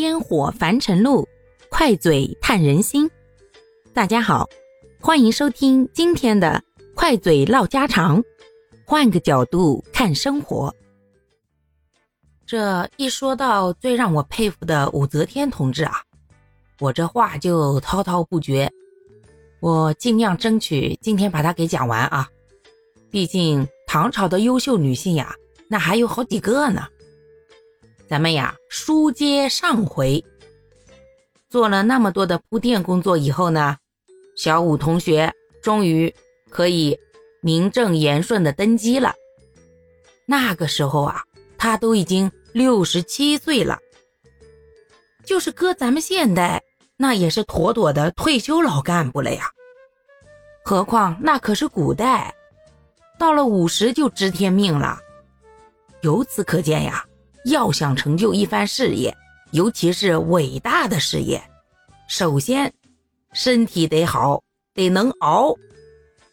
烟火凡尘路，快嘴探人心。大家好，欢迎收听今天的快嘴唠家常，换个角度看生活。这一说到最让我佩服的武则天同志啊，我这话就滔滔不绝。我尽量争取今天把它给讲完啊，毕竟唐朝的优秀女性呀，那还有好几个呢。咱们呀，书接上回，做了那么多的铺垫工作以后呢，小五同学终于可以名正言顺的登基了。那个时候啊，他都已经六十七岁了，就是搁咱们现代，那也是妥妥的退休老干部了呀。何况那可是古代，到了五十就知天命了。由此可见呀。要想成就一番事业，尤其是伟大的事业，首先身体得好，得能熬，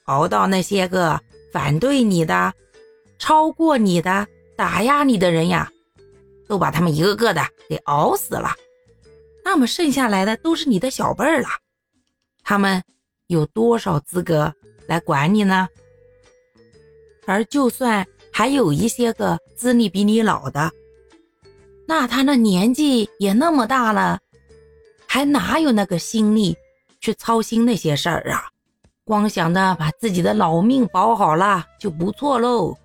熬到那些个反对你的、超过你的、打压你的人呀，都把他们一个个的给熬死了。那么剩下来的都是你的小辈儿了，他们有多少资格来管你呢？而就算还有一些个资历比你老的，那他那年纪也那么大了，还哪有那个心力去操心那些事儿啊？光想着把自己的老命保好了就不错喽。